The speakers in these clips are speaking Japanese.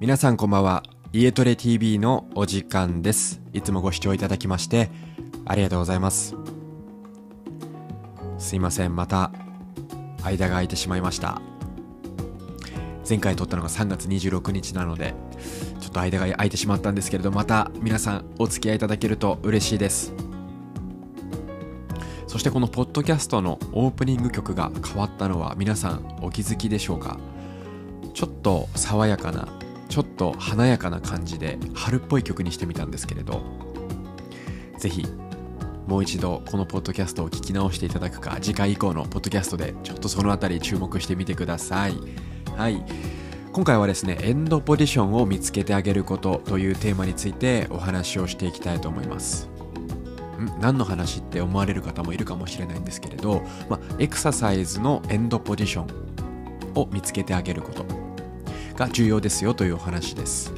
皆さんこんばんは。家トレ TV のお時間です。いつもご視聴いただきまして、ありがとうございます。すいません、また、間が空いてしまいました。前回撮ったのが3月26日なので、ちょっと間が空いてしまったんですけれど、また皆さんお付き合いいただけると嬉しいです。そしてこのポッドキャストのオープニング曲が変わったのは皆さんお気づきでしょうか？ちょっと爽やかなちょっと華やかな感じで春っぽい曲にしてみたんですけれどぜひもう一度このポッドキャストを聞き直していただくか次回以降のポッドキャストでちょっとそのあたり注目してみてください。はい。今回はですねエンドポジションを見つけてあげることというテーマについてお話をしていきたいと思います。ん？何の話って思われる方もいるかもしれないんですけれど、ま、エクササイズのエンドポジションを見つけてあげること。が重要ですよというお話です。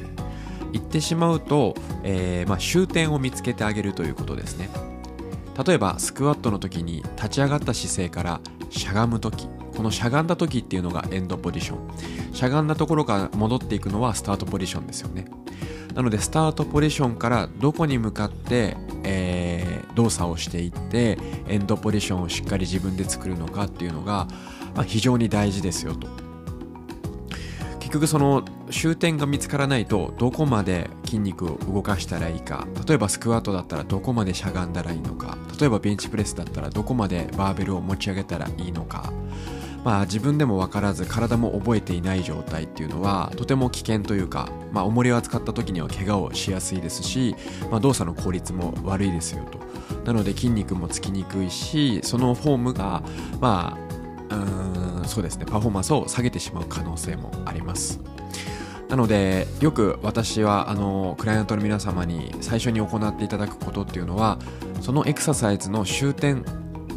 言ってしまうと、えーまあ、終点を見つけてあげるということですね。例えばスクワットの時に立ち上がった姿勢からしゃがむ時。このしゃがんだ時っていうのがエンドポジションしゃがんだところから戻っていくのはスタートポジションですよね。なのでスタートポジションからどこに向かって、えー動作をしていってエンドポジションをしっかり自分で作るのかっていうのが、まあ、非常に大事ですよと。結局その終点が見つからないとどこまで筋肉を動かしたらいいか。例えばスクワットだったらどこまでしゃがんだらいいのか。例えばベンチプレスだったらどこまでバーベルを持ち上げたらいいのか。まあ自分でも分からず体も覚えていない状態っていうのはとても危険というか、まあ、重りを扱った時には怪我をしやすいですし、まあ、動作の効率も悪いですよと。なので筋肉もつきにくいしそのフォームがまあそうですね。パフォーマンスを下げてしまう可能性もあります。なのでよく私はあのクライアントの皆様に最初に行っていただくことっていうのはそのエクササイズの終点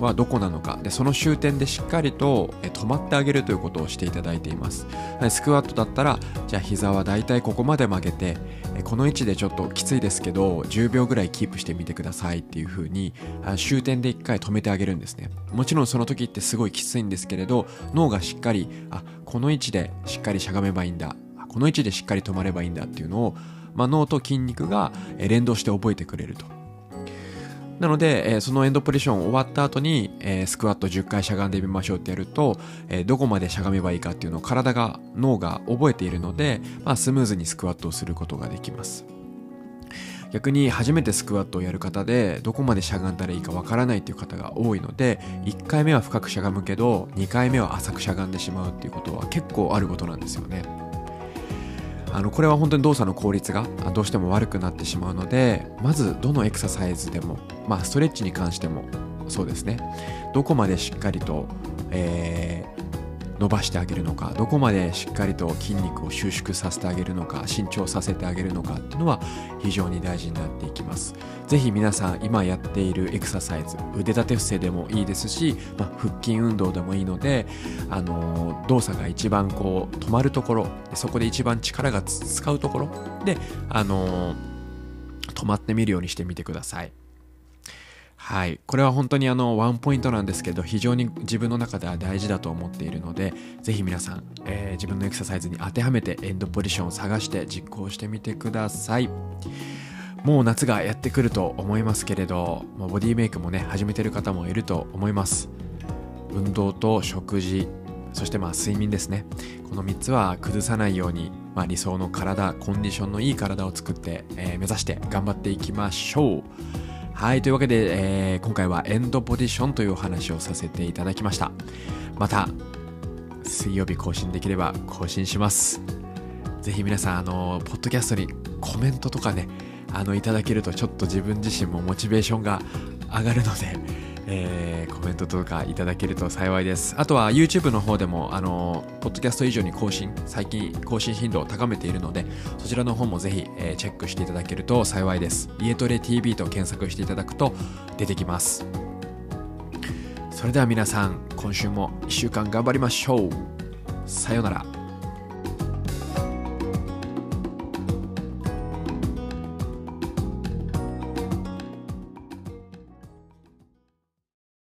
はどこなのか。でその終点でしっかりと止まってあげるということをしていただいています。はいスクワットだったらじゃあ膝はだいたいここまで曲げてこの位置でちょっときついですけど10秒ぐらいキープしてみてくださいっていう風に終点で一回止めてあげるんですね。もちろんその時ってすごいきついんですけれど脳がしっかりあこの位置でしっかりしゃがめばいいんだこの位置でしっかり止まればいいんだっていうのを、まあ、脳と筋肉が連動して覚えてくれると。なので、えーそのエンドポジション終わった後に、えースクワット10回しゃがんでみましょうってやると、えーどこまでしゃがめばいいかっていうのを体が脳が覚えているので、まあ、スムーズにスクワットをすることができます。逆に初めてスクワットをやる方でどこまでしゃがんだらいいかわからないっていう方が多いので1回目は深くしゃがむけど2回目は浅くしゃがんでしまうっていうことは結構あることなんですよね。あのこれは本当に動作の効率がどうしても悪くなってしまうのでまずどのエクササイズでもまあストレッチに関してもそうですね。どこまでしっかりと、えー伸ばしてあげるのかどこまでしっかりと筋肉を収縮させてあげるのか伸長させてあげるのかっていうのは非常に大事になっていきます。ぜひ皆さん今やっているエクササイズ腕立て伏せでもいいですし、まあ、腹筋運動でもいいので、あのー動作が一番こう止まるところそこで一番力が使うところで、あのー止まってみるようにしてみてください。はい、これは本当にあのワンポイントなんですけど非常に自分の中では大事だと思っているのでぜひ皆さん、えー自分のエクササイズに当てはめてエンドポジションを探して実行してみてください。もう夏がやってくると思いますけれどもうボディメイクもね始めてる方もいると思います。運動と食事そしてまあ睡眠ですね。この3つは崩さないように、まあ、理想の体コンディションのいい体を作って、えー目指して頑張っていきましょう。はいというわけで、えー今回はエンドポジションというお話をさせていただきました。また水曜日更新できれば更新します。ぜひ皆さんあのポッドキャストにコメントとかねあのいただけるとちょっと自分自身もモチベーションが上がるので、えーコメントとかいただけると幸いです。あとは YouTube の方でもあのポッドキャスト以上に更新最近更新頻度を高めているのでそちらの方もぜひ、えーチェックしていただけると幸いです。家トレ TV と検索していただくと出てきます。それでは皆さん今週も1週間頑張りましょう。さようなら。